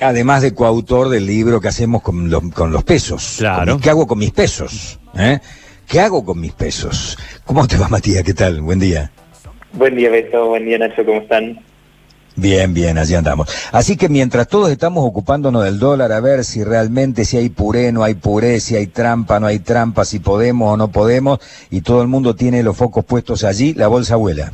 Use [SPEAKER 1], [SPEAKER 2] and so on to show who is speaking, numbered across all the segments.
[SPEAKER 1] Además de coautor del libro que hacemos con los, con los pesos.
[SPEAKER 2] Claro.
[SPEAKER 1] ¿Qué hago con mis pesos? ¿Eh? ¿Qué hago con mis pesos? ¿Cómo te va, Matías? ¿Qué tal? Buen día.
[SPEAKER 3] Buen día, Beto. Buen día, Nacho. ¿Cómo están?
[SPEAKER 1] Bien, bien, allí andamos. Así que mientras todos estamos ocupándonos del dólar, a ver si realmente si hay puré, no hay puré, si hay trampa, no hay trampa, si podemos o no podemos, y todo el mundo tiene los focos puestos allí, la bolsa vuela.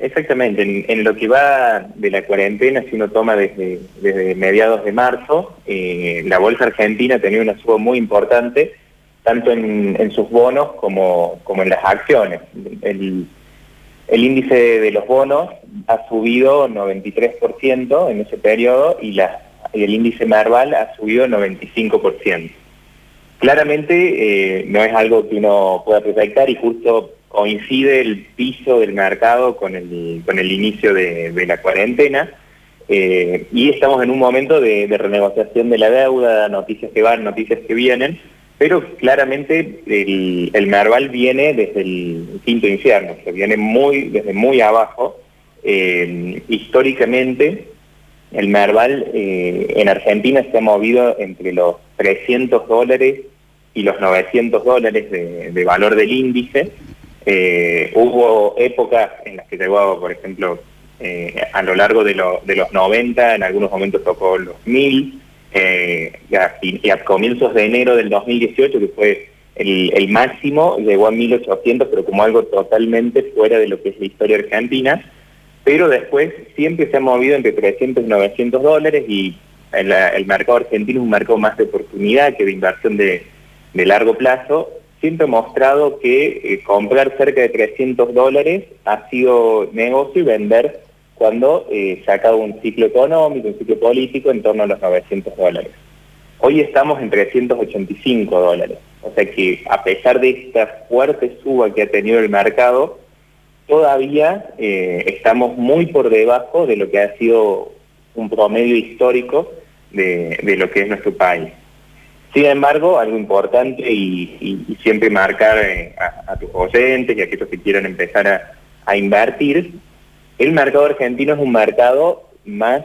[SPEAKER 3] Exactamente. En, lo que va de la cuarentena, si uno toma desde, mediados de marzo, eh, la bolsa argentina tenido una suba muy importante, tanto en, sus bonos como, en las acciones. El, índice de los bonos ha subido 93% en ese periodo y, el índice Merval ha subido 95%. Claramente eh, no es algo que uno pueda proyectar y justo coincide el piso del mercado con el, con el inicio de, la cuarentena eh, y estamos en un momento de, renegociación de la deuda, noticias que van, noticias que vienen, pero claramente el, Merval viene desde el quinto infierno, que viene muy, desde muy abajo. Eh, históricamente, el Merval eh, en Argentina se ha movido entre los 300 dólares y los 900 dólares de valor del índice. Eh, hubo épocas en las que llegó, por ejemplo, eh, a lo largo de, lo, de los 90, en algunos momentos tocó los 1000, eh, y, a, comienzos de enero del 2018, que fue el, máximo, llegó a 1800, pero como algo totalmente fuera de lo que es la historia argentina, pero después siempre se ha movido entre 300 y 900 dólares y el, mercado argentino es un mercado más de oportunidad que de inversión de largo plazo, siempre ha mostrado que eh, comprar cerca de 300 dólares ha sido negocio y vender cuando eh, se acaba un ciclo económico, un ciclo político en torno a los 900 dólares. Hoy estamos en 385 dólares, o sea que a pesar de esta fuerte suba que ha tenido el mercado, todavía eh, estamos muy por debajo de lo que ha sido un promedio histórico de lo que es nuestro país. Sin embargo, algo importante y, siempre marcar eh, a, tus oyentes y a aquellos que quieran empezar a, invertir, el mercado argentino es un mercado más,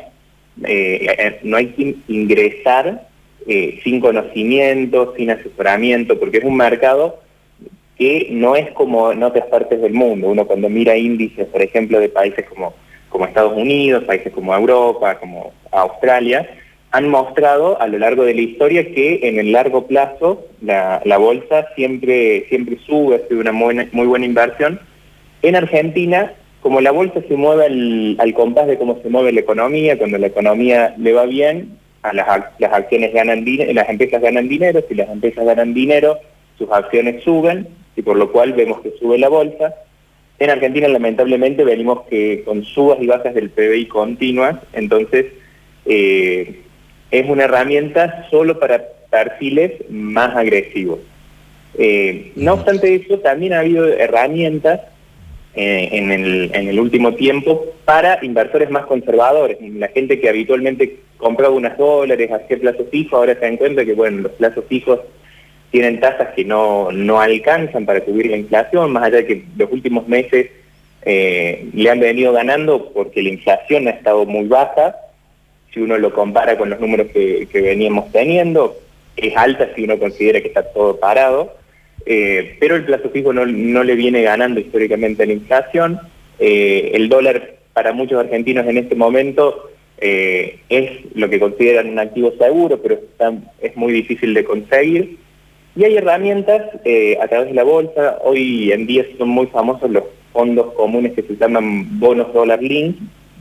[SPEAKER 3] eh, no hay que ingresar eh, sin conocimiento, sin asesoramiento, porque es un mercado que no es como en otras partes del mundo. Uno cuando mira índices, por ejemplo, de países como, como Estados Unidos, países como Europa, como Australia, han mostrado a lo largo de la historia que en el largo plazo la, bolsa siempre, siempre sube, ha sido una muy, muy buena inversión. En Argentina como la bolsa se mueve al, al, compás de cómo se mueve la economía, cuando la economía le va bien, a las, las acciones ganan dinero, las empresas ganan dinero, si las empresas ganan dinero, sus acciones suben, y por lo cual vemos que sube la bolsa. En Argentina, lamentablemente, venimos que con subas y bajas del PBI continuas, entonces eh, es una herramienta solo para perfiles más agresivos. Eh, no obstante eso, también ha habido herramientas eh, en, el, en el último tiempo para inversores más conservadores. La gente que habitualmente compraba unos dólares, hacía plazos fijos, ahora se dan cuenta que bueno, los plazos fijos tienen tasas que no, no alcanzan para cubrir la inflación, más allá de que los últimos meses eh, le han venido ganando porque la inflación ha estado muy baja, si uno lo compara con los números que, veníamos teniendo, es alta si uno considera que está todo parado, eh, pero el plazo fijo no, le viene ganando históricamente a la inflación. Eh, el dólar para muchos argentinos en este momento eh, es lo que consideran un activo seguro, pero es muy difícil de conseguir. Y hay herramientas a través de la bolsa. Hoy en día son muy famosos los fondos comunes que se llaman bonos dólar link,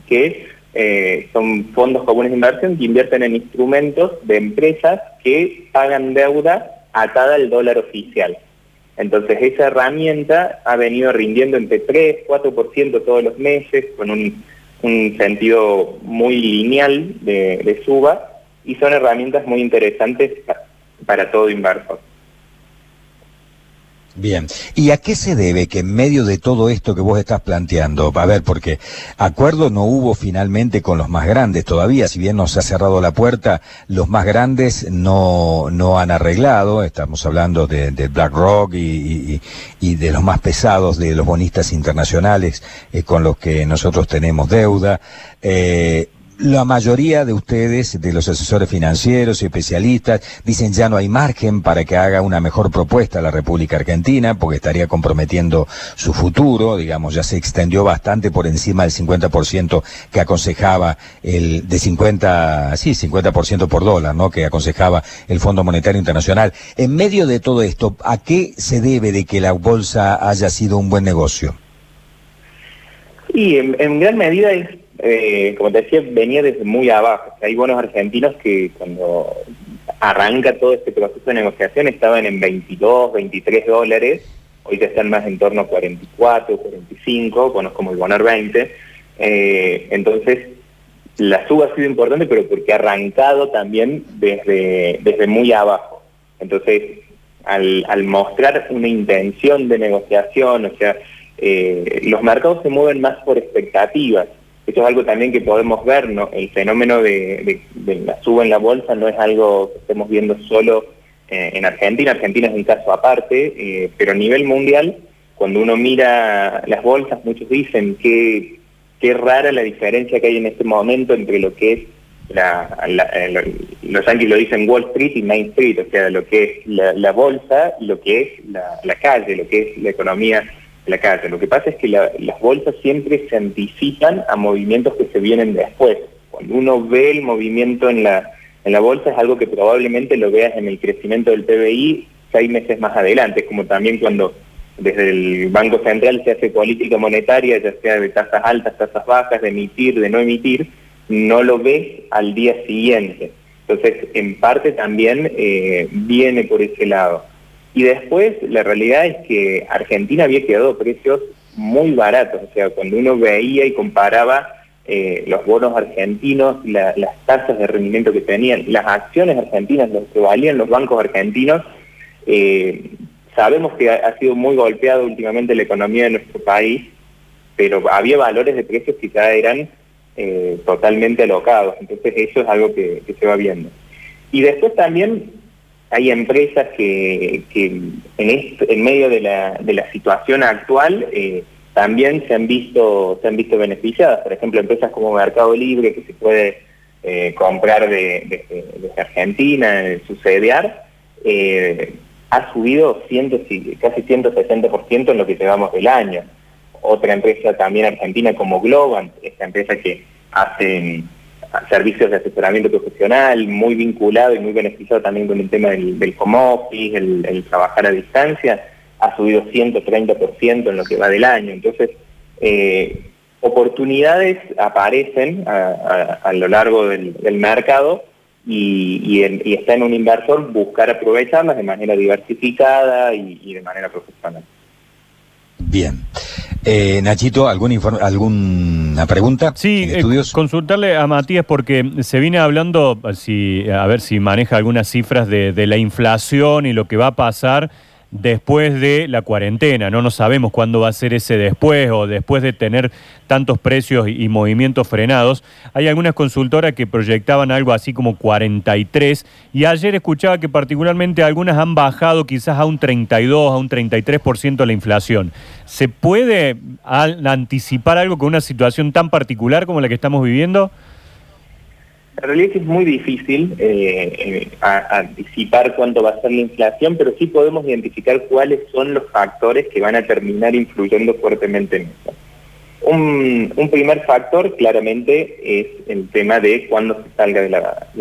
[SPEAKER 3] que eh, son fondos comunes de inversión que invierten en instrumentos de empresas que pagan deuda atada al dólar oficial. Entonces esa herramienta ha venido rindiendo entre 3, 4% todos los meses, con un, un sentido muy lineal de, suba, y son herramientas muy interesantes para todo inversor.
[SPEAKER 1] Bien, ¿y a qué se debe que en medio de todo esto que vos estás planteando, a ver, porque acuerdo no hubo finalmente con los más grandes todavía, si bien no se ha cerrado la puerta, los más grandes no, no han arreglado, estamos hablando de, de BlackRock y, y, y, de los más pesados, de los bonistas internacionales eh, con los que nosotros tenemos deuda. Eh, la mayoría de ustedes, de los asesores financieros y especialistas, dicen ya no hay margen para que haga una mejor propuesta a la República Argentina, porque estaría comprometiendo su futuro, digamos, ya se extendió bastante por encima del 50% que aconsejaba el, de 50, sí, 50% por dólar, ¿no? Que aconsejaba el Fondo Monetario Internacional. En medio de todo esto, ¿a qué se debe de que la bolsa haya sido un buen negocio?
[SPEAKER 3] Y en gran medida es eh, como te decía, venía desde muy abajo. hay buenos argentinos que cuando arranca todo este proceso de negociación estaban en 22, 23 dólares, hoy ya están más en torno a 44, 45, conozco como el Bonar 20. Eh, entonces, la suba ha sido importante, pero porque ha arrancado también desde, desde muy abajo. Entonces, al, al mostrar una intención de negociación, o sea, eh, los mercados se mueven más por expectativas. Esto es algo también que podemos ver, ¿no? El fenómeno de, la suba en la bolsa no es algo que estemos viendo solo eh, en Argentina. Argentina es un caso aparte, eh, pero a nivel mundial, cuando uno mira las bolsas, muchos dicen que qué rara la diferencia que hay en este momento entre lo que es la, los yankees lo dicen Wall Street y Main Street, o sea, lo que es la, bolsa lo que es la calle, lo que es la economía la calle. Lo que pasa es que las bolsas siempre se anticipan a movimientos que se vienen después. Cuando uno ve el movimiento en la, en la bolsa es algo que probablemente lo veas en el crecimiento del PBI seis meses más adelante. Como también cuando desde el Banco Central se hace política monetaria, ya sea de tasas altas, tasas bajas, de emitir, de no emitir, no lo ves al día siguiente. Entonces, en parte también eh, viene por ese lado. Y después la realidad es que Argentina había quedado precios muy baratos, o sea, cuando uno veía y comparaba eh, los bonos argentinos, las tasas de rendimiento que tenían, las acciones argentinas, lo que valían los bancos argentinos, eh, sabemos que ha, sido muy golpeado últimamente la economía de nuestro país, pero había valores de precios que ya eran eh, totalmente alocados, entonces eso es algo que se va viendo. Y después también hay empresas que, en, medio de la, situación actual eh, también se han visto se han visto beneficiadas. Por ejemplo, empresas como Mercado Libre, que se puede eh, comprar de, Argentina, su CDR, eh, ha subido casi 160% en lo que llevamos del año. Otra empresa también argentina como Globant, esta empresa que hace servicios de asesoramiento profesional, muy vinculado y muy beneficiado también con el tema del, del home office, el, trabajar a distancia, ha subido 130% en lo que va del año. Entonces, eh, oportunidades aparecen a, lo largo del, mercado y, está en un inversor buscar aprovecharlas de manera diversificada y de manera profesional.
[SPEAKER 1] Bien. Eh, Nachito, ¿algún ¿alguna pregunta?
[SPEAKER 2] Sí, eh, consultarle a Matías porque se viene hablando, si, a ver si maneja algunas cifras de, de la inflación y lo que va a pasar después de la cuarentena. No nos sabemos cuándo va a ser ese después o después de tener tantos precios y, movimientos frenados. Hay algunas consultoras que proyectaban algo así como 43 y ayer escuchaba que particularmente algunas han bajado quizás a un 32, a un 33% la inflación. ¿Se puede anticipar algo con una situación tan particular como la que estamos viviendo?
[SPEAKER 3] En realidad es muy difícil eh, eh, anticipar cuánto va a ser la inflación, pero sí podemos identificar cuáles son los factores que van a terminar influyendo fuertemente en eso. Un, primer factor claramente es el tema de cuándo se salga de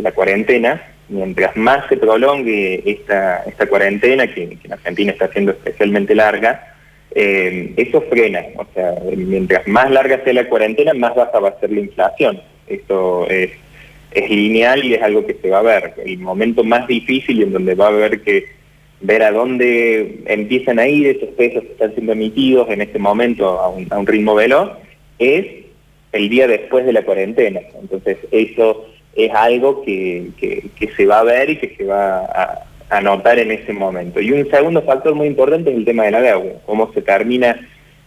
[SPEAKER 3] la, cuarentena. Mientras más se prolongue esta, esta cuarentena, que, en Argentina está siendo especialmente larga, eh, eso frena. O sea, mientras más larga sea la cuarentena, más baja va a ser la inflación. Esto es es lineal y es algo que se va a ver. El momento más difícil en donde va a haber que ver a dónde empiezan a ir esos pesos que están siendo emitidos en este momento a un, ritmo veloz es el día después de la cuarentena. Entonces eso es algo que, se va a ver y que se va a, a, notar en ese momento. Y un segundo factor muy importante es el tema de la deuda, cómo se termina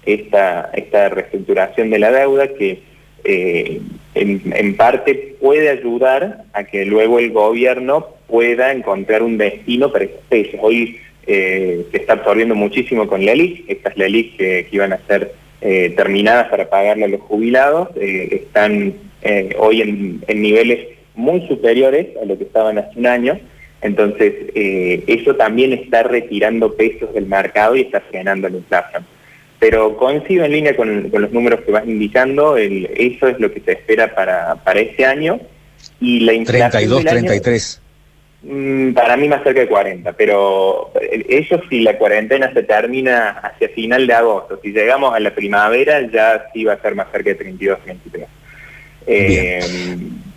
[SPEAKER 3] esta, esta reestructuración de la deuda que eh, en, parte puede ayudar a que luego el gobierno pueda encontrar un destino para esos pesos. Hoy eh, se está absorbiendo muchísimo con la ELIC, estas LELIC que, que iban a ser eh, terminadas para pagarle a los jubilados, están eh, hoy en, niveles muy superiores a lo que estaban hace un año. Entonces, eh, eso también está retirando pesos del mercado y está frenando la inflación. Pero coincido en línea con, los números que vas indicando, eso es lo que se espera para, para este año. Y la inflación
[SPEAKER 1] 32, 33.
[SPEAKER 3] Mm, para mí más cerca de 40, pero eso si la cuarentena se termina hacia final de agosto, si llegamos a la primavera ya sí va a ser más cerca de 32, 23. Eh,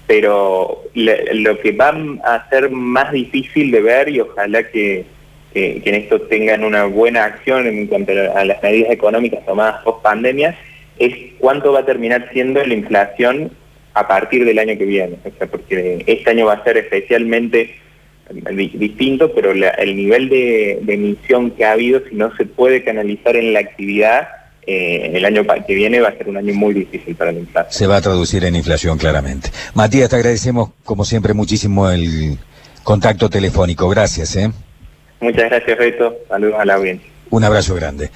[SPEAKER 3] pero lo que va a ser más difícil de ver y ojalá que, en esto tengan una buena acción en cuanto a las medidas económicas tomadas post pandemia es cuánto va a terminar siendo la inflación a partir del año que viene, o sea, porque este año va a ser especialmente distinto, pero el nivel de, emisión que ha habido, si no se puede canalizar en la actividad, eh, el año que viene va a ser un año muy difícil para la inflación.
[SPEAKER 1] Se va a traducir en inflación claramente. Matías, te agradecemos como siempre muchísimo el contacto telefónico. Gracias. ¿eh?
[SPEAKER 3] Muchas gracias, Reto. Saludos a la audiencia.
[SPEAKER 1] Un abrazo grande.